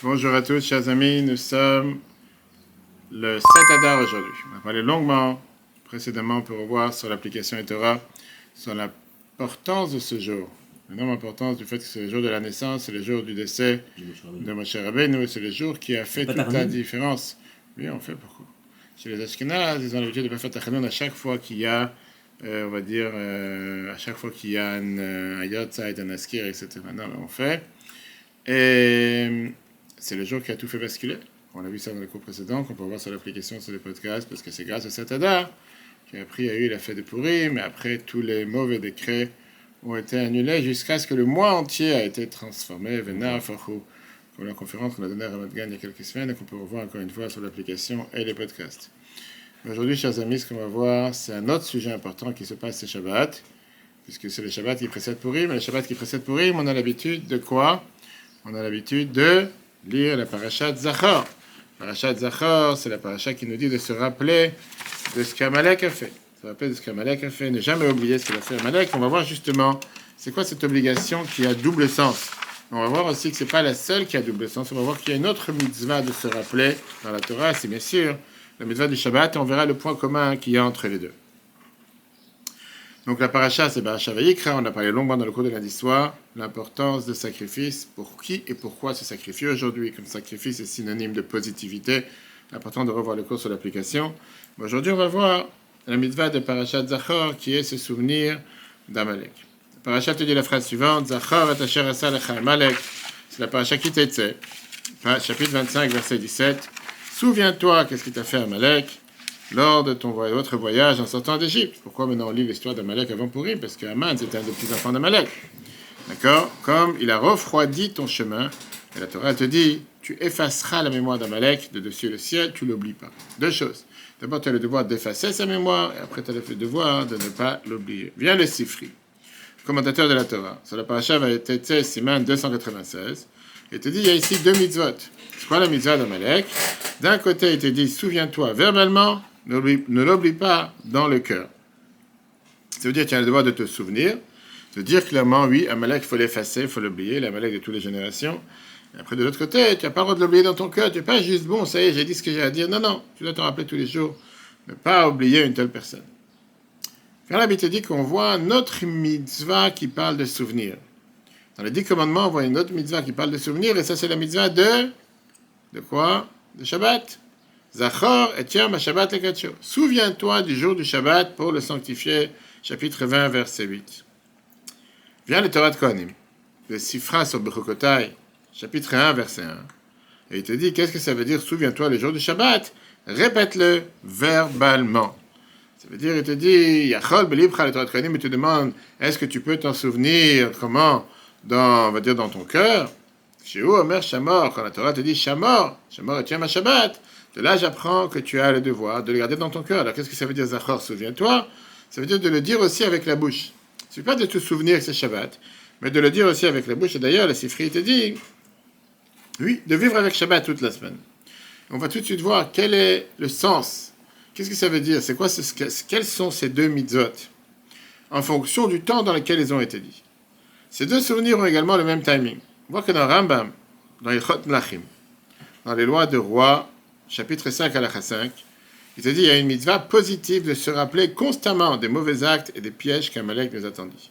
Bonjour à tous, chers amis. Nous sommes le 7 Adar aujourd'hui. On a parlé longuement précédemment pour revoir sur l'application Etora sur l'importance de ce jour. L'énorme importance du fait que c'est le jour de la naissance, c'est le jour du décès de Moshe Rabbeinu, c'est le jour qui a fait toute la différence. Oui, on fait beaucoup. Chez les Ashkenaz, ils ont l'habitude de faire Tachanoun à chaque fois qu'il y a, euh, on va dire, euh, à chaque fois qu'il y a un, euh, un Yotzait, un Askir, etc. Non, mais on fait. Et c'est le jour qui a tout fait basculer. On a vu ça dans le cours précédent, qu'on peut voir sur l'application, sur les podcasts, parce que c'est grâce à cet Adar qui a pris, a eu la fête de Pourri, mais après tous les mauvais décrets ont été annulés jusqu'à ce que le mois entier a été transformé. Comme la conférence qu'on a donnée à Ramadgan il y a quelques semaines et qu'on peut revoir encore une fois sur l'application et les podcasts. Aujourd'hui, chers amis, ce qu'on va voir, c'est un autre sujet important qui se passe ce Shabbat, puisque c'est le Shabbat qui précède Purim. Mais le Shabbat qui précède Purim, on a l'habitude de quoi? On a l'habitude de lire la parashat Zachor. Parashat Zachor, c'est la parasha qui nous dit de se rappeler de ce qu'Amalek a fait. Se rappeler de ce qu'Amalek a fait, ne jamais oublier ce qu'il a fait Amalek. On va voir justement, c'est quoi cette obligation qui a double sens? On va voir aussi que c'est pas la seule qui a double sens. On va voir qu'il y a une autre mitzvah de se rappeler dans la Torah, c'est bien sûr la mitzvah du Shabbat, et on verra le point commun qu'il y a entre les deux. Donc la paracha, c'est Vayikra, on a parlé longuement dans le cours de lundi soir, l'importance de sacrifice, pour qui et pourquoi se sacrifier aujourd'hui, comme sacrifice est synonyme de positivité, important de revoir le cours sur l'application. Aujourd'hui, on va voir la mitzvah de Parashat Zachor, qui est se souvenir d'Amalek. Parashat te dit la phrase suivante, Zachor asa lecha Amalek, c'est la paracha qui t'était, chapitre 25, verset 17. Souviens-toi, qu'est-ce qui t'a fait Amalek? Lors de ton votre voyage en sortant d'Égypte. Pourquoi maintenant on lit l'histoire d'Amalek avant Pourim Parce qu'Aman, c'était un des petits enfants d'Amalek. D'accord? Comme il a refroidi ton chemin, et la Torah te dit, tu effaceras la mémoire d'Amalek de dessus le ciel, tu l'oublies pas. Deux choses. D'abord, tu as le devoir d'effacer sa mémoire, et après, tu as le devoir de ne pas l'oublier. Viens le Sifri, commentateur de la Torah. Sur la paracha va être Siman 296. Et te dit, il y a ici deux mitzvot. C'est quoi la mitzvah d'Amalek? D'un côté, il te dit, souviens-toi verbalement, ne l'oublie pas dans le cœur. Ça veut dire que tu as le devoir de te souvenir, de dire clairement, oui, Amalek, il faut l'effacer, il faut l'oublier, l'Amalek de toutes les générations. Et après, de l'autre côté, tu n'as pas le droit de l'oublier dans ton cœur, tu n'es pas juste, bon, ça y est, j'ai dit ce que j'ai à dire. Non, non, tu dois te rappeler tous les jours, ne pas oublier une telle personne. Rabbi te dit qu'on voit notre mitzvah qui parle de souvenir. Dans les dix commandements, on voit une autre mitzvah qui parle de souvenir, et ça, c'est la mitzvah de. De quoi? De Shabbat. Zachor et Yom Shabbat Souviens-toi du jour du Shabbat pour le sanctifier. Chapitre 20, verset 8. Viens le Torah de Kohanim. Le Sifra sur Bechukotai. Chapitre 1, verset 1. Et il te dit, qu'est-ce que ça veut dire Souviens-toi le jour du Shabbat? Répète-le verbalement. Ça veut dire, il te dit, Yachol Belibra le Torah de Kohanim, il te demande, est-ce que tu peux t'en souvenir Comment dans, On va dire dans ton cœur? Chez Omer Shamor, quand la Torah te dit Shamor, Shamor et Yom Shabbat. Là, j'apprends que tu as le devoir de le garder dans ton cœur. Alors, qu'est-ce que ça veut dire, Zachor? Souviens-toi. Ça veut dire de le dire aussi avec la bouche. Ce n'est pas de te souvenir que c'est Shabbat, mais de le dire aussi avec la bouche. Et d'ailleurs, le Sifri te dit, oui, de vivre avec Shabbat toute la semaine. On va tout de suite voir quel est le sens. Qu'est-ce que ça veut dire? C'est quoi Quels sont ces deux mitzvot? En fonction du temps dans lequel ils ont été dit. Ces deux souvenirs ont également le même timing. On voit que dans Rambam, dans les Chot Mlachim, dans les lois de roi, chapitre 5 à la 5, il te dit il y a une mitzvah positive de se rappeler constamment des mauvais actes et des pièges qu'Amalek nous attendit.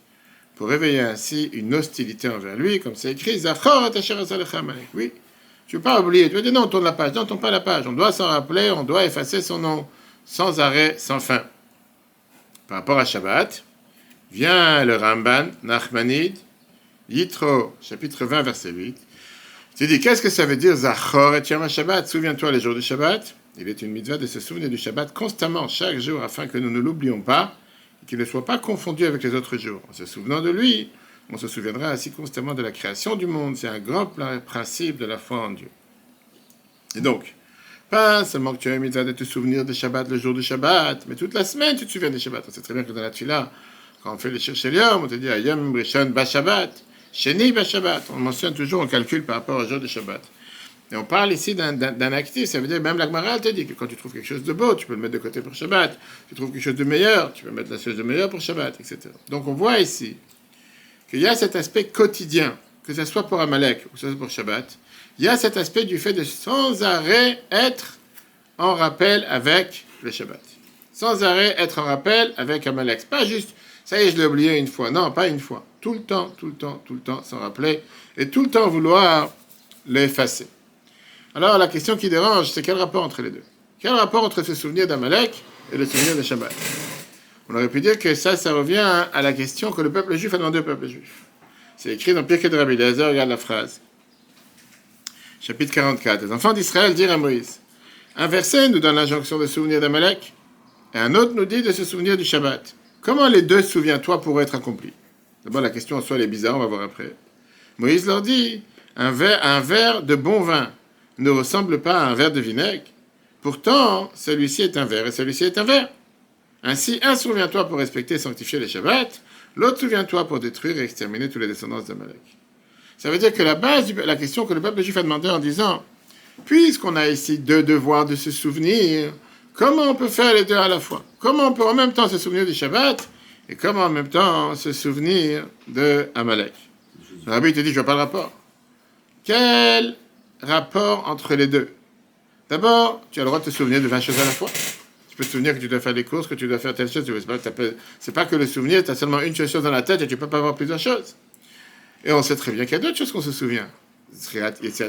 Pour réveiller ainsi une hostilité envers lui, comme c'est écrit, Zachor Oui, tu ne veux pas oublier. Tu vas dire non, on tourne la page. Non, on tourne pas la page. On doit s'en rappeler, on doit effacer son nom, sans arrêt, sans fin. Par rapport à Shabbat, vient le Ramban, Nachmanid, Yitro, chapitre 20, verset 8. Tu dis, qu'est-ce que ça veut dire Zachor et Yom Shabbat Souviens-toi les jours du Shabbat. Il est une mitzvah de se souvenir du Shabbat constamment, chaque jour, afin que nous ne l'oublions pas et qu'il ne soit pas confondu avec les autres jours. En se souvenant de lui, on se souviendra ainsi constamment de la création du monde. C'est un grand principe de la foi en Dieu. Et donc, pas seulement que tu as une mitzvah de te souvenir du Shabbat le jour du Shabbat, mais toute la semaine tu te souviens du Shabbat. On sait très bien que dans la Tfila, quand on fait les Shirshelium, on te dit Ayam Rishon Ba Shabbat. Sheni Shabbat. On mentionne toujours, on calcule par rapport au jour de Shabbat. Et on parle ici d'un actif, ça veut dire, même l'Agmara te dit que quand tu trouves quelque chose de beau, tu peux le mettre de côté pour Shabbat. Tu trouves quelque chose de meilleur, tu peux mettre la chose de meilleur pour Shabbat, etc. Donc on voit ici qu'il y a cet aspect quotidien, que ce soit pour Amalek ou que ce soit pour Shabbat, il y a cet aspect du fait de sans arrêt être en rappel avec le Shabbat. Sans arrêt être en rappel avec Amalek. Pas juste, ça y est, je l'ai oublié une fois. Non, pas une fois. Tout le temps, tout le temps, tout le temps, s'en rappeler. Et tout le temps vouloir l'effacer. Alors la question qui dérange, c'est quel rapport entre les deux? Quel rapport entre ce souvenir d'Amalek et le souvenir de Shabbat? On aurait pu dire que ça, ça revient à la question que le peuple juif a demandé au peuple juif. C'est écrit dans Pirkei de Rabbi regarde la phrase. Chapitre 44. Les enfants d'Israël dirent à Moïse Un verset nous donne l'injonction de souvenir d'Amalek, et un autre nous dit de se souvenir du Shabbat. Comment les deux, souviens-toi, pourraient être accomplis? D'abord, la question en soi, elle est bizarre, on va voir après. Moïse leur dit un verre, de bon vin ne ressemble pas à un verre de vinaigre. Pourtant, celui-ci est un verre et celui-ci est un verre. Ainsi, un souviens-toi pour respecter et sanctifier les Shabbats, l'autre souviens-toi pour détruire et exterminer tous les descendants d'Amalek. Ça veut dire que la base la question que le peuple juif a demandé en disant, puisqu'on a ici deux devoirs de se souvenir, comment on peut faire les deux à la fois? Comment on peut en même temps se souvenir du Shabbat et comment en même temps se souvenir de Amalek? Le rabbi te dit, je vois pas le rapport. Quel rapport entre les deux? D'abord, tu as le droit de te souvenir de 20 choses à la fois. Tu peux te souvenir que tu dois faire des courses, que tu dois faire telle chose. C'est pas, pas que le souvenir, tu as seulement une chose dans la tête et tu peux pas avoir plusieurs choses. Et on sait très bien qu'il y a d'autres choses qu'on se souvient.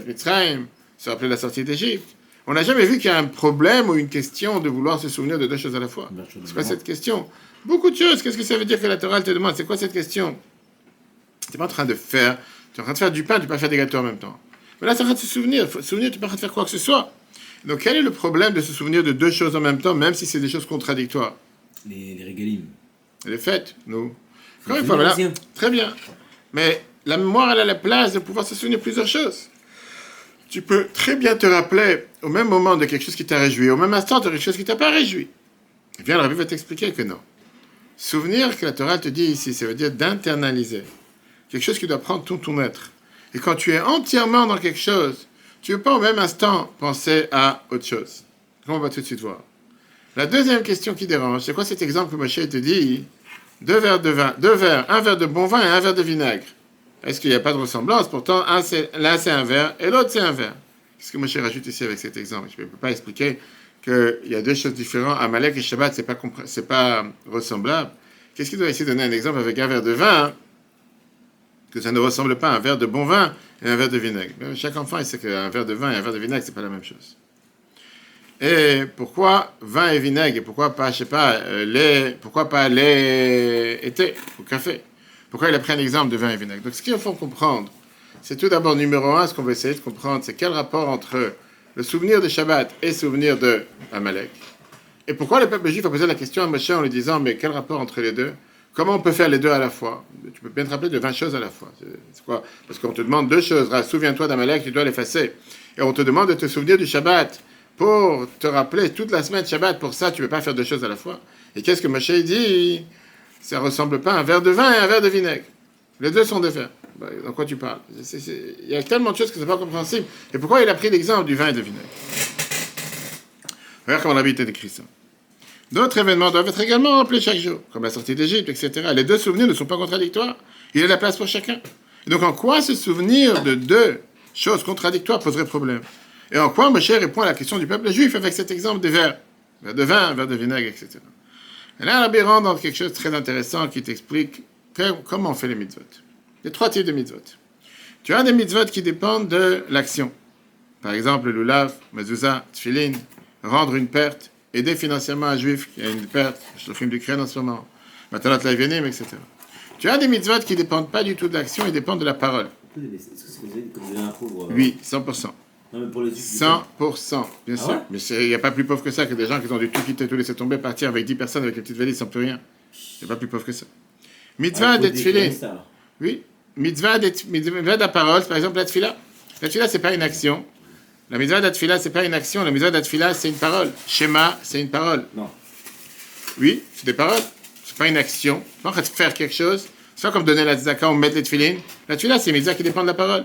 Mitzrayim, se rappeler la sortie d'Égypte. On n'a jamais vu qu'il y a un problème ou une question de vouloir se souvenir de deux choses à la fois. C'est quoi cette question Beaucoup de choses. Qu'est-ce que ça veut dire que la Torah te demande? C'est quoi cette question? Tu n'es pas en train de faire. Tu es en train de faire du pain, tu peux pas faire des gâteaux en même temps. Mais là, tu es en train de se souvenir. Se souvenir, tu peux pas de faire quoi que ce soit. Donc, quel est le problème de se souvenir de deux choses en même temps, même si c'est des choses contradictoires? Les, les régalim. Les fêtes, nous. Encore une fois, voilà. Très bien. Mais la mémoire, elle a la place de pouvoir se souvenir plusieurs choses. Tu peux très bien te rappeler au même moment de quelque chose qui t'a réjoui, au même instant de quelque chose qui t'a pas réjoui. Eh bien, le rabbi va t'expliquer que non. Souvenir que la Torah te dit ici, ça veut dire d'internaliser. Quelque chose qui doit prendre tout ton être. Et quand tu es entièrement dans quelque chose, tu ne veux pas au même instant penser à autre chose. On va tout de suite voir? La deuxième question qui dérange, c'est quoi cet exemple que Moshe te dit? Deux verres de vin, deux verres, un verre de bon vin et un verre de vinaigre. Est-ce qu'il n'y a pas de ressemblance? Pourtant, l'un c'est un verre et l'autre c'est un verre. Qu'est-ce que Moshe rajoute ici avec cet exemple? Je ne peux pas expliquer qu'il y a deux choses différentes. Amalek et Shabbat, ce n'est pas, pas ressemblable. Qu'est-ce qu'il doit essayer de donner un exemple avec un verre de vin Que ça ne ressemble pas à un verre de bon vin et un verre de vinaigre. chaque enfant, il sait qu'un verre de vin et un verre de vinaigre, ce n'est pas la même chose. Et pourquoi vin et vinaigre et pourquoi pas, je sais pas, euh, lait, pourquoi pas lait et thé ou café? Pourquoi il a pris un exemple de vin et vinaigre? Donc, ce qu'il faut comprendre, c'est tout d'abord numéro un, ce qu'on va essayer de comprendre, c'est quel rapport entre le souvenir de Shabbat et le souvenir de Amalek. Et pourquoi le peuple juif a posé la question à Moshe en lui disant, mais quel rapport entre les deux? Comment on peut faire les deux à la fois? Tu peux bien te rappeler de 20 choses à la fois. C'est quoi? Parce qu'on te demande deux choses. Souviens-toi d'Amalek, tu dois l'effacer. Et on te demande de te souvenir du Shabbat pour te rappeler toute la semaine Shabbat. Pour ça, tu ne peux pas faire deux choses à la fois. Et qu'est-ce que Moshe dit? Ça ressemble pas à un verre de vin et un verre de vinaigre. Les deux sont des verres. Bah, dans quoi tu parles? Il y a tellement de choses que ce n'est pas compréhensible. Et pourquoi il a pris l'exemple du vin et de vinaigre? Regarde comment la Bible ça. D'autres événements doivent être également rappelés chaque jour, comme la sortie d'Égypte, etc. Les deux souvenirs ne sont pas contradictoires. Il y a la place pour chacun. Donc, en quoi se souvenir de deux choses contradictoires poserait problème? Et en quoi Moshe répond à la question du peuple juif avec cet exemple des verres Verre de vin, verre de vinaigre, etc. Et là, Rabbi rentre dans quelque chose de très intéressant qui t'explique comment on fait les mitzvot. Il y a trois types de mitzvot. Tu as des mitzvot qui dépendent de l'action. Par exemple, le lulav, mezuzah, tfilin, rendre une perte, aider financièrement un juif qui a une perte, je filme du crâne en ce moment, matanat laivenim, etc. Tu as des mitzvot qui ne dépendent pas du tout de l'action, ils dépendent de la parole. Oui, 100%. Non, mais pour les 100%, bien ah sûr. mais il n'y a pas plus pauvre que ça que des gens qui ont du tout quitter, tout laisser tomber, partir avec 10 personnes avec une petite valise sans plus rien. Il n'y a pas plus pauvre que ça. Mitzvah ah, d'être filé. Oui. Mitzvah de la parole, par exemple la tfila. La tfila, ce n'est pas une action. La mitzvah d'atfila, ce n'est pas une action. La mitzvah d'atfila, c'est une parole. Shema, c'est une parole. Non. Oui, c'est des paroles. Ce n'est pas une action. train de faire quelque chose. C'est pas comme donner la tzaka ou mettre les tfilines. La tfila, c'est une mitzvah qui dépend de la parole.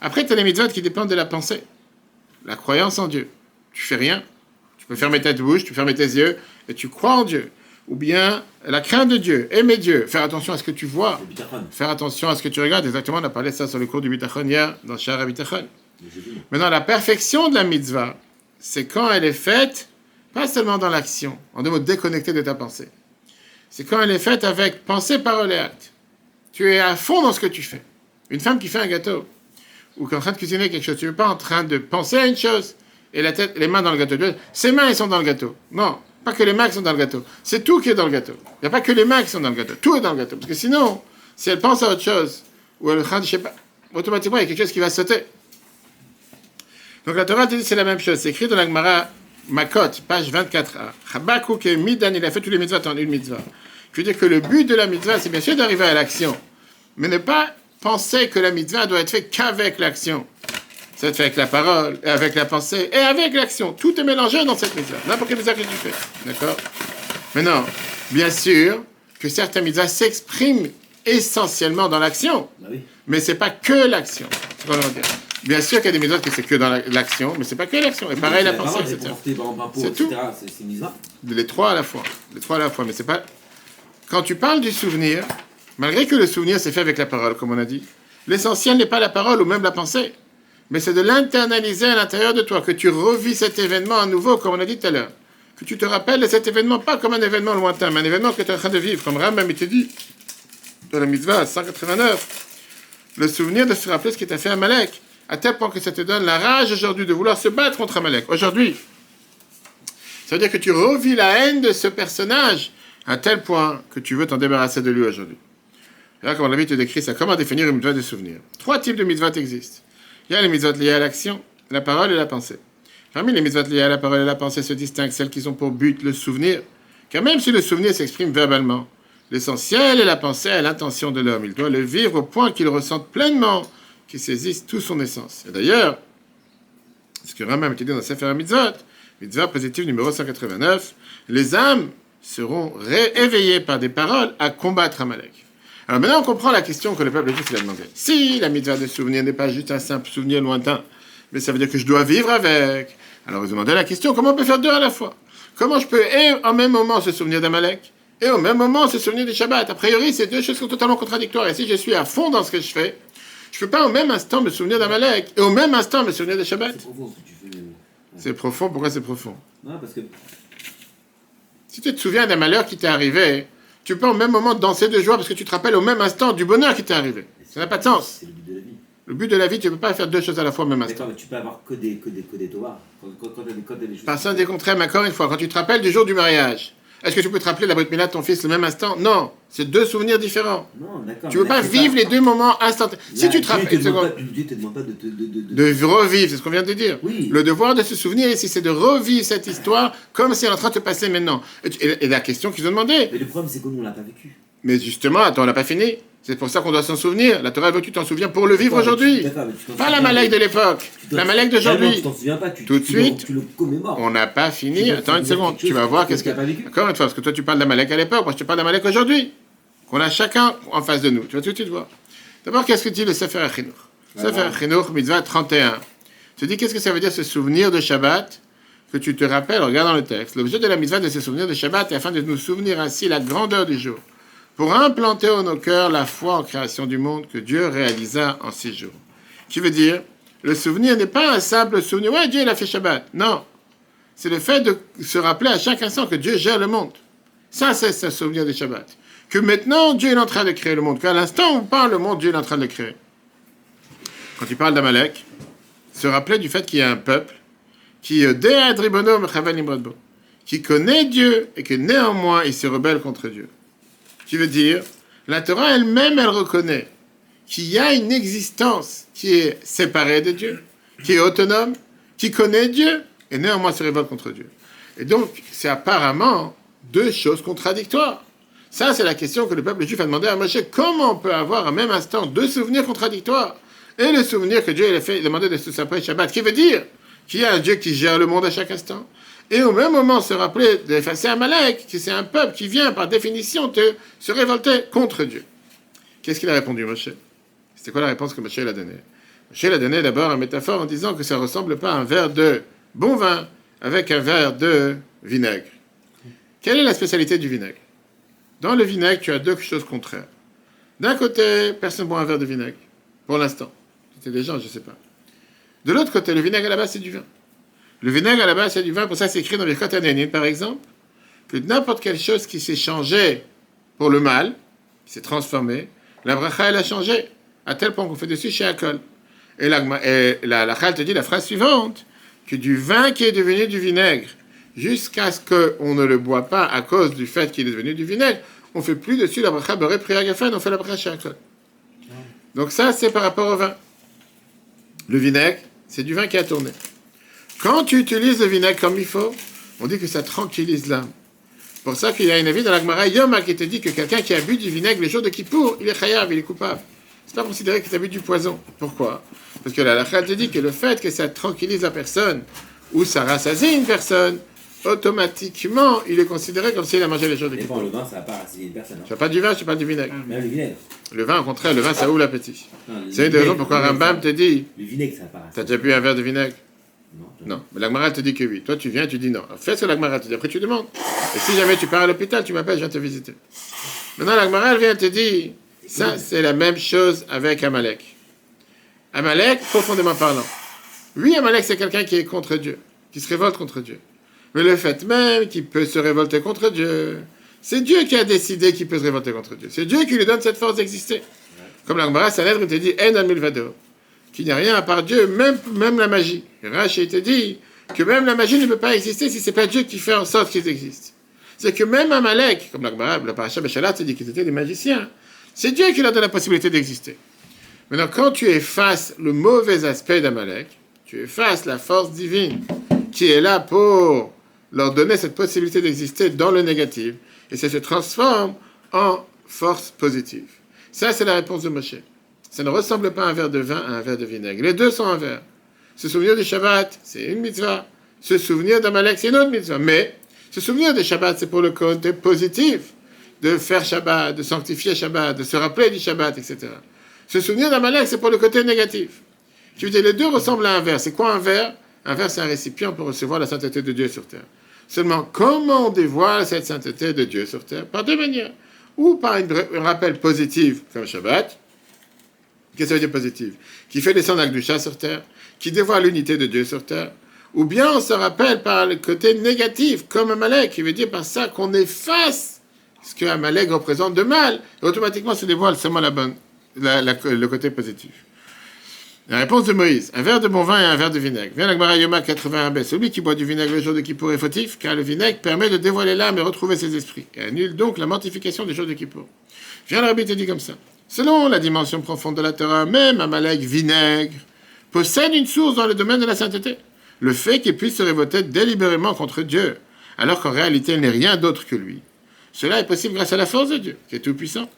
Après, tu as les mitzvot qui dépendent de la pensée, la croyance en Dieu. Tu fais rien, tu peux fermer ta bouche, tu peux fermer tes yeux, et tu crois en Dieu. Ou bien la crainte de Dieu, aimer Dieu, faire attention à ce que tu vois, faire attention à ce que tu regardes. Exactement, on a parlé de ça sur le cours du Bitachon hier, dans Shahar Bitachon. Maintenant, la perfection de la mitzvah, c'est quand elle est faite, pas seulement dans l'action, en deux mots, déconnectée de ta pensée. C'est quand elle est faite avec pensée, parole et acte. Tu es à fond dans ce que tu fais. Une femme qui fait un gâteau, ou qui est en train de cuisiner quelque chose, tu n'es pas en train de penser à une chose, et la tête, les mains dans le gâteau. Ses mains, elles sont dans le gâteau. Non, pas que les mains qui sont dans le gâteau. C'est tout qui est dans le gâteau. Il n'y a pas que les mains qui sont dans le gâteau. Tout est dans le gâteau. Parce que sinon, si elle pense à autre chose, ou elle je sais pas, automatiquement, il y a quelque chose qui va sauter. Donc la Torah dit c'est la même chose. C'est écrit dans la Gemara Makot, page 24a. Habakkuk et Midan, il a fait tous les mitzvahs en une mitzvah. Je veux dire que le but de la mitzvah, c'est bien sûr d'arriver à l'action. Mais ne pas penser que la mitzvah doit être faite qu'avec l'action. Ça fait avec la parole, avec la pensée et avec l'action. Tout est mélangé dans cette mitzvah. N'importe quelle mitzvah que tu fais. D'accord? Maintenant, bien sûr que certains mitzvahs s'expriment essentiellement dans l'action. Bah oui. Mais c'est pas que l'action. Bien sûr qu'il y a des mitzvahs que c'est que dans la- l'action, mais c'est pas que l'action. Et pareil, la pensée, c'est etc. C'est mitzvah. Les trois à la fois. Les trois à la fois. Mais c'est pas. Quand tu parles du souvenir, malgré que le souvenir s'est fait avec la parole, comme on a dit, l'essentiel n'est pas la parole ou même la pensée, mais c'est de l'internaliser à l'intérieur de toi, que tu revis cet événement à nouveau, comme on a dit tout à l'heure. Que tu te rappelles de cet événement, pas comme un événement lointain, mais un événement que tu es en train de vivre, comme Rambam te dit dans la mitzvah 189. Le souvenir de se rappeler ce qui t'a fait Amalek, à tel point que ça te donne la rage aujourd'hui de vouloir se battre contre Amalek. Aujourd'hui, ça veut dire que tu revis la haine de ce personnage à tel point que tu veux t'en débarrasser de lui aujourd'hui. Là, comme vu, tu décris ça. Comment définir une mitzvah de souvenir Trois types de mitzvot existent. Il y a les mitzvot liées à l'action, la parole et la pensée. Parmi les mitzvot liées à la parole et la pensée se distinguent celles qui ont pour but le souvenir, car même si le souvenir s'exprime verbalement, l'essentiel est la pensée et l'intention de l'homme. Il doit le vivre au point qu'il ressente pleinement, qu'il saisisse toute son essence. Et d'ailleurs, ce que Rambam dit dans Sefer Mitzvot, mitzvah positive numéro 189, les âmes seront rééveillées par des paroles à combattre Amalek. Alors maintenant, on comprend la question que le peuple juif a demandé. Si la mitzvah de souvenir n'est pas juste un simple souvenir lointain, mais ça veut dire que je dois vivre avec. Alors ils demandaient la question comment on peut faire deux à la fois? Comment je peux et en même moment se souvenir d'Amalek et au même moment se souvenir du Shabbat? A priori, c'est deux choses qui sont totalement contradictoires. Et si je suis à fond dans ce que je fais, je ne peux pas au même instant me souvenir d'Amalek et au même instant me souvenir de Shabbat. C'est profond C'est profond. Pourquoi c'est profond? Non, parce que Si tu te souviens d'un malheur qui t'est arrivé, tu peux au même moment danser de joie parce que tu te rappelles au même instant du bonheur qui t'est arrivé. Ça n'a pas de sens. c'est le but de la vie. Le but de la vie, tu ne peux pas faire deux choses à la fois au même instant. Mais tu peux avoir que des, que des, que des Torahs. Quand, quand, quand, t'as des- quand t'as des choses. Personne des contraires, mais encore une fois, quand tu te rappelles du jour du mariage, est-ce que tu peux te rappeler la Brit Mila de ton fils le même instant? Non, c'est deux souvenirs différents. Non, d'accord. Tu ne là, pas vivre les deux moments instantanés. Si tu te Dieu rappelles, seconde, Dieu te demande pas de. de, de, de- de revivre, c'est ce qu'on vient de dire. Oui. Le devoir de se souvenir ici, c'est de revivre cette histoire comme si elle est en train de te passer maintenant. Et, tu- et- et la question qu'ils ont demandé, Mais le problème, c'est que nous, on l'a pas vécu. Mais justement, attends, on n'a pas fini. C'est pour ça qu'on doit s'en souvenir. La Torah veut que tu t'en souviens pour le vivre aujourd'hui. Pas la Malek de l'époque, la Malek d'aujourd'hui. Tout de suite. Tu le commémores. On n'a pas fini. Attends une seconde, tu vas voir que qu'est-ce que. Encore une fois, parce que toi tu parles d'Amalek à l'époque, moi je te parle d'Amalek aujourd'hui. Qu'on a chacun en face de nous. Tu vas tout de suite voir. D'abord, qu'est-ce que dit le Sefer Voilà. Sefer Achinoch, mitzvah 31. Tu dis qu'est-ce que ça veut dire ce souvenir de Shabbat que tu te rappelles, regarde dans le texte. L'objet de la mitzvah de ce souvenir de Shabbat est afin de nous souvenir ainsi la grandeur du jour, pour implanter en nos cœurs la foi en création du monde que Dieu réalisa en six jours. Qui veut dire, le souvenir n'est pas un simple souvenir, ouais, Dieu il a fait Shabbat. Non, c'est le fait de se rappeler à chaque instant que Dieu gère le monde. Ça, c'est ce souvenir de Shabbat. Que maintenant, Dieu est en train de créer le monde. Qu'à l'instant où on parle, le monde, Dieu est en train de le créer. Quand il parle d'Amalek, se rappeler du fait qu'il y a un peuple qui, euh, qui connaît Dieu et que néanmoins il se rebelle contre Dieu. Qui veut dire, la Torah elle-même, elle reconnaît qu'il y a une existence qui est séparée de Dieu, qui est autonome, qui connaît Dieu et néanmoins se révolte contre Dieu. Et donc, c'est apparemment deux choses contradictoires. Ça, c'est la question que le peuple juif a demandé à Moshe. Comment on peut avoir en même instant deux souvenirs contradictoires Et le souvenir que Dieu il a fait demandé de se s'appeler Shabbat, qui veut dire qu'il y a un Dieu qui gère le monde à chaque instant. Et au même moment, se rappeler d'effacer Amalek, que c'est un peuple qui vient par définition de se révolter contre Dieu. Qu'est-ce qu'il a répondu, Moshe? C'était quoi la réponse que Moshe a donnée? Moshe a donné d'abord une métaphore en disant que ça ne ressemble pas à un verre de bon vin avec un verre de vinaigre. Quelle est la spécialité du vinaigre? Dans le vinaigre, tu as deux choses contraires. D'un côté, personne ne boit un verre de vinaigre, pour l'instant. C'était des gens, je ne sais pas. De l'autre côté, le vinaigre à la base, c'est du vin. Le vinaigre à la base, c'est du vin. Pour ça, c'est écrit dans les Aninim, par exemple, que n'importe quelle chose qui s'est changée pour le mal, qui s'est transformée, la bracha, elle a changé, à tel point qu'on fait dessus chez Akol. Et la, et la, la te dit la phrase suivante, que du vin qui est devenu du vinaigre, jusqu'à ce qu'on ne le boit pas à cause du fait qu'il est devenu du vinaigre, on fait plus dessus la bracha beurre priagafen, on fait la bracha chez Akol. Donc ça, c'est par rapport au vin. Le vinaigre, c'est du vin qui a tourné. Quand tu utilises le vinaigre comme il faut, on dit que ça tranquillise l'âme. Pour ça qu'il y a une avis dans la Gemara Yoma qui te dit que quelqu'un qui a bu du vinaigre le jour de Kippour, il est chayav, il est coupable. C'est pas considéré que tu as bu du poison. Pourquoi? Parce que la halakha te dit que le fait que ça tranquillise la personne ou ça rassasie une personne, automatiquement, il est considéré comme s'il a mangé les jours de Mais Kippour. le vin, ça va pas une personne. Je pas du vin, je pas du vinaigre. Même le vinaigre. Le vin, au contraire, le vin, ça ouvre l'appétit. C'est une des raisons pourquoi Rambam te dit Le vinaigre, ça va pas T'as déjà bu un verre de vinaigre? Non. Mais la Gemara te dit que oui. Toi, tu viens, tu dis non. Fais ce que la Gemara te dit. Après, tu demandes. Et si jamais tu pars à l'hôpital, tu m'appelles, je viens te visiter. Maintenant, la Gemara, elle vient te dire ça, c'est la même chose avec Amalek. Amalek, profondément parlant. Oui, Amalek, c'est quelqu'un qui est contre Dieu, qui se révolte contre Dieu. Mais le fait même qu'il peut se révolter contre Dieu, c'est Dieu qui a décidé qu'il peut se révolter contre Dieu. C'est Dieu qui lui donne cette force d'exister. Comme la Gemara, sa lettre, il te dit En amilvado n'y a rien à part Dieu, même, même la magie. Rachid te dit que même la magie ne peut pas exister si c'est pas Dieu qui fait en sorte qu'ils existent. C'est que même Amalek, comme la Paracha Beshalat te dit qu'ils étaient des magiciens, c'est Dieu qui leur donne la possibilité d'exister. Maintenant, quand tu effaces le mauvais aspect d'Amalek, tu effaces la force divine qui est là pour leur donner cette possibilité d'exister dans le négatif, et ça se transforme en force positive. Ça, c'est la réponse de Moshe. Ça ne ressemble pas à un verre de vin à un verre de vinaigre. Les deux sont un verre. Se souvenir du Shabbat, c'est une mitzvah. Se souvenir d'Amalek, c'est une autre mitzvah. Mais se souvenir du Shabbat, c'est pour le côté positif de faire Shabbat, de sanctifier Shabbat, de se rappeler du Shabbat, etc. Se souvenir d'Amalek, c'est pour le côté négatif. Tu veux dire, les deux ressemblent à un verre. C'est quoi un verre? Un verre, c'est un récipient pour recevoir la sainteté de Dieu sur terre. Seulement, comment on dévoile cette sainteté de Dieu sur terre? Par deux manières. Ou par un rappel positif, comme Shabbat, Qu'est-ce que ça veut Qui fait descendre la Gdusha sur terre, qui dévoile l'unité de Dieu sur terre. Ou bien on se rappelle par le côté négatif, comme Amalek, qui veut dire par ça qu'on efface ce que Amalek représente de mal. Et automatiquement se dévoile seulement le côté positif. La réponse de Moïse, un verre de bon vin et un verre de vinaigre. Viens la Gemara Yoma 81b. Celui qui boit du vinaigre le jour de Kippour est fautif, car le vinaigre permet de dévoiler l'âme et retrouver ses esprits, et annule donc la mortification du jour de Kippour. Viens le rabbi te dit comme ça. Selon la dimension profonde de la Torah, même Amalek vinaigre possède une source dans le domaine de la sainteté. Le fait qu'il puisse se révolter délibérément contre Dieu, alors qu'en réalité il n'est rien d'autre que lui. Cela est possible grâce à la force de Dieu, qui est tout-puissant.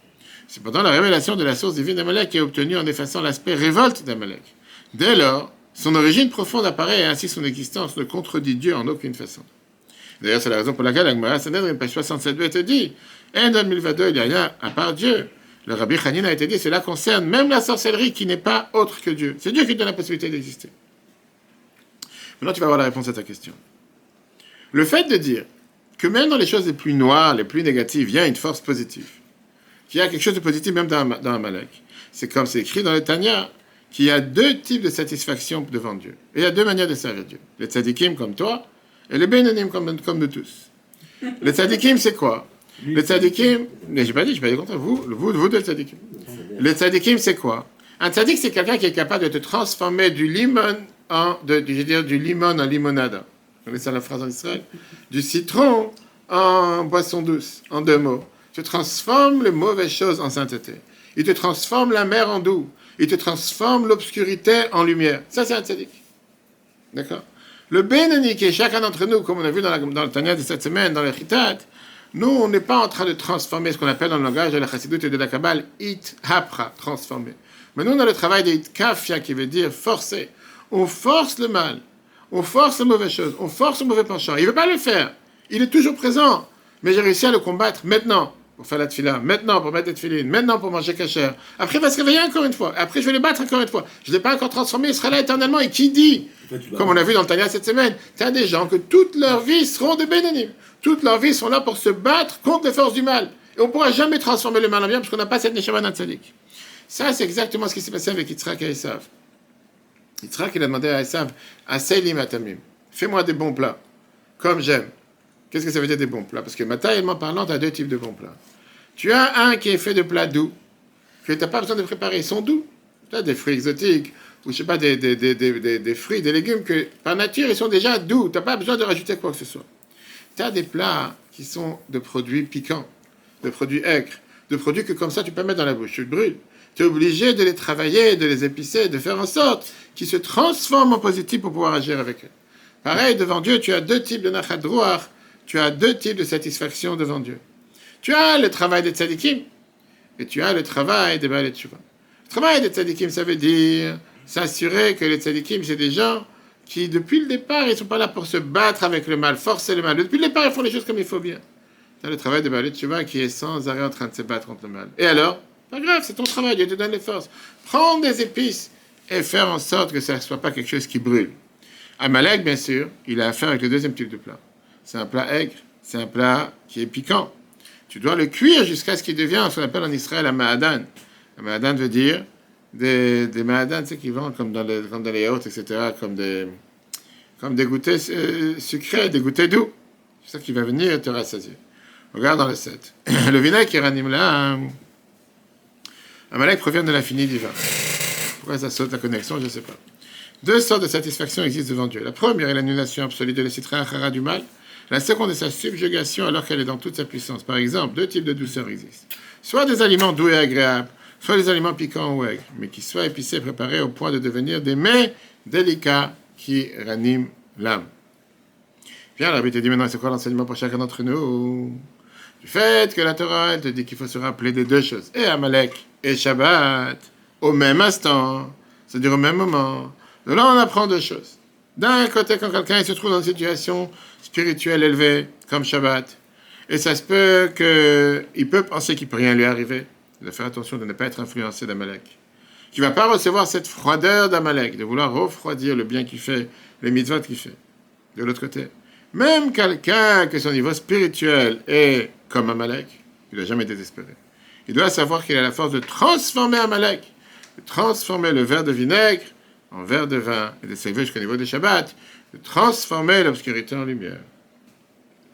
Cependant, la révélation de la source divine d'Amalek est obtenue en effaçant l'aspect révolte d'Amalek. Dès lors, son origine profonde apparaît et ainsi son existence ne contredit Dieu en aucune façon. D'ailleurs, c'est la raison pour laquelle Agmara Sanhedrin, page 67 te dit En 2022, il n'y a rien à part Dieu. Le Rabbi Hanina a été dit cela concerne même la sorcellerie qui n'est pas autre que Dieu. C'est Dieu qui donne la possibilité d'exister. Maintenant, tu vas avoir la réponse à ta question. Le fait de dire que même dans les choses les plus noires, les plus négatives, il y a une force positive, qu'il y a quelque chose de positif même dans, dans Amalek, c'est comme c'est écrit dans le Tanya, qu'il y a deux types de satisfaction devant Dieu. Et il y a deux manières de servir Dieu. Les tzadikim comme toi, et les bénonim comme, comme nous tous. Les tzadikim, c'est quoi? Les tzadikim, mais j'ai pas dit, j'ai pas dit contre vous, vous, vous deux tzadikim. Le tzadikim, c'est quoi? Un tzadik, c'est quelqu'un qui est capable de te transformer du limon en, de, je veux dire, du limon en limonade. Vous ça la phrase en Israël? Du citron en boisson douce, en deux mots. Tu transformes les mauvaises choses en sainteté. Il te transforme la mer en doux. Il te transforme l'obscurité en lumière. Ça, c'est un tzaddik. D'accord? Le Benoni, qui est chacun d'entre nous, comme on a vu dans, la, dans le Tanya de cette semaine, dans le Chitat, nous, on n'est pas en train de transformer ce qu'on appelle dans le langage de la Chassidut et de la Kabbale, it hapra, transformer. Mais nous, on a le travail de it kafia, qui veut dire forcer. On force le mal. On force les mauvaises choses. On force le mauvais penchant. Il ne veut pas le faire. Il est toujours présent. Mais j'ai réussi à le combattre maintenant pour faire la tefila, maintenant pour mettre la tefilines, maintenant pour manger cachère. Après, il va se réveiller encore une fois. Après, je vais le battre encore une fois. Je ne l'ai pas encore transformé. Il sera là éternellement. Et qui dit comme on a vu dans le Tanya cette semaine, tu as des gens que toute leur vie seront des bénénimes. Toute leur vie sont là pour se battre contre les forces du mal. Et on ne pourra jamais transformer le mal en bien parce qu'on n'a pas cette neshama d'un tzaddik. Ça, c'est exactement ce qui s'est passé avec Yitzhak et Esav. Yitzhak, il a demandé à Esav, Aseilim atamim, fais-moi des bons plats, comme j'aime. Qu'est-ce que ça veut dire des bons plats? Parce que matériellement parlant, tu as deux types de bons plats. Tu as un qui est fait de plats doux, que tu n'as pas besoin de préparer, ils sont doux. Tu as des fruits exotiques, ou je sais pas, des, des, des, des, fruits, des légumes que par nature, ils sont déjà doux, tu n'as pas besoin de rajouter quoi que ce soit. Tu as des plats qui sont de produits piquants, de produits aigres, de produits que comme ça tu peux mettre dans la bouche, tu te brûles. Tu es obligé de les travailler, de les épicer, de faire en sorte qu'ils se transforment en positif pour pouvoir agir avec eux. Pareil, devant Dieu, tu as deux types de nachadrouar, tu as deux types de satisfaction devant Dieu. Tu as le travail des tzadikim et tu as le travail des Baal Le travail des tzadikim, ça veut dire s'assurer que les tzadikim, c'est des gens qui, depuis le départ, ils ne sont pas là pour se battre avec le mal, forcer le mal. Depuis le départ, ils font les choses comme il faut bien. Tu as le travail des Baal qui est sans arrêt en train de se battre contre le mal. Et alors? Pas grave, c'est ton travail, Dieu te donne les forces. Prendre des épices et faire en sorte que ça ne soit pas quelque chose qui brûle. Amalek, bien sûr, il a affaire avec le deuxième type de plat. C'est un plat aigre, c'est un plat qui est piquant. Tu dois le cuire jusqu'à ce qu'il devienne ce qu'on appelle en Israël un ma'adan. Un ma'adan veut dire des, des ma'adan, tu sais, qui vendent comme dans les, comme dans les yaourts, etc., comme des, comme des goûters euh, sucrés, des goûters doux. C'est ça qui va venir te rassasier. Regarde dans le 7. le vinaigre qui ranime là, un Amalek provient de l'infini divin. Pourquoi ça saute la connexion, je ne sais pas. Deux sortes de satisfaction existent devant Dieu. La première est l'annulation absolue de la du mal. La seconde est sa subjugation alors qu'elle est dans toute sa puissance. Par exemple, deux types de douceur existent. Soit des aliments doux et agréables, soit des aliments piquants ou aigres, mais qui soient épicés et préparés au point de devenir des mets délicats qui raniment l'âme. Bien, la te dit maintenant, c'est quoi l'enseignement pour chacun d'entre nous? Du fait que la Torah, elle te dit qu'il faut se rappeler des deux choses, et Amalek et Shabbat, au même instant, c'est-à-dire au même moment. Donc là, on apprend deux choses. D'un côté, quand quelqu'un se trouve dans une situation spirituelle élevée, comme Shabbat, et ça se peut qu'il peut penser qu'il peut rien lui arriver, il doit faire attention de ne pas être influencé d'Amalek. Qui va pas recevoir cette froideur d'Amalek, de vouloir refroidir le bien qu'il fait, les mitzvot qu'il fait. De l'autre côté, même quelqu'un que son niveau spirituel est comme Amalek, il ne doit jamais désespérer. Il doit savoir qu'il a la force de transformer Amalek, de transformer le verre de vinaigre en verre de vin et de s'élever jusqu'au niveau des Shabbat, de transformer l'obscurité en lumière.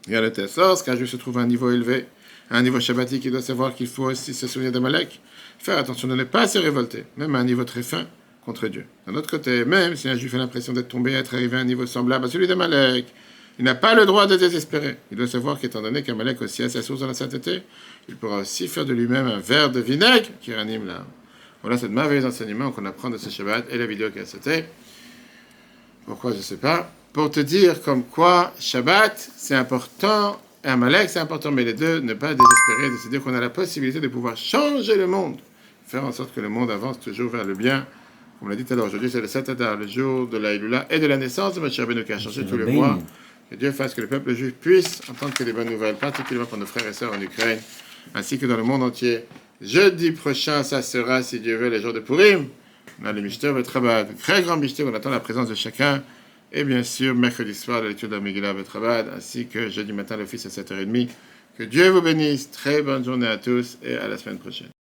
Il y a le test lorsqu'un juif se trouve à un niveau élevé, à un niveau shabbatique, il doit savoir qu'il faut aussi se souvenir d'Amalek, faire attention de ne pas se révolter, même à un niveau très fin, contre Dieu. D'un autre côté, même si un juif a l'impression d'être tombé, être arrivé à un niveau semblable à celui d'Amalek, il n'a pas le droit de désespérer. Il doit savoir qu'étant donné qu'Amalek aussi a sa source dans la sainteté, il pourra aussi faire de lui-même un verre de vinaigre qui ranime l'âme. Voilà cette merveilleuse enseignement qu'on apprend de ce Shabbat et la vidéo qui a sauté. Pourquoi je ne sais pas. Pour te dire comme quoi Shabbat c'est important et Amalek c'est important, mais les deux, ne pas désespérer, de se dire qu'on a la possibilité de pouvoir changer le monde, faire en sorte que le monde avance toujours vers le bien. Comme on l'a dit tout à l'heure, aujourd'hui c'est le Satadar, le jour de la et de la naissance de Moshe Rabbeinu qui a changé tous les mois. Que Dieu fasse que le peuple juif puisse entendre que des bonnes nouvelles, particulièrement pour nos frères et sœurs en Ukraine, ainsi que dans le monde entier. Jeudi prochain, ça sera, si Dieu veut, les jours de Purim. On a le Mishter Betrabad, très grand Mishter, on attend la présence de chacun. Et bien sûr, mercredi soir, la lecture de Megillah Betrabad, ainsi que jeudi matin, l'office à 7h30. Que Dieu vous bénisse. Très bonne journée à tous et à la semaine prochaine.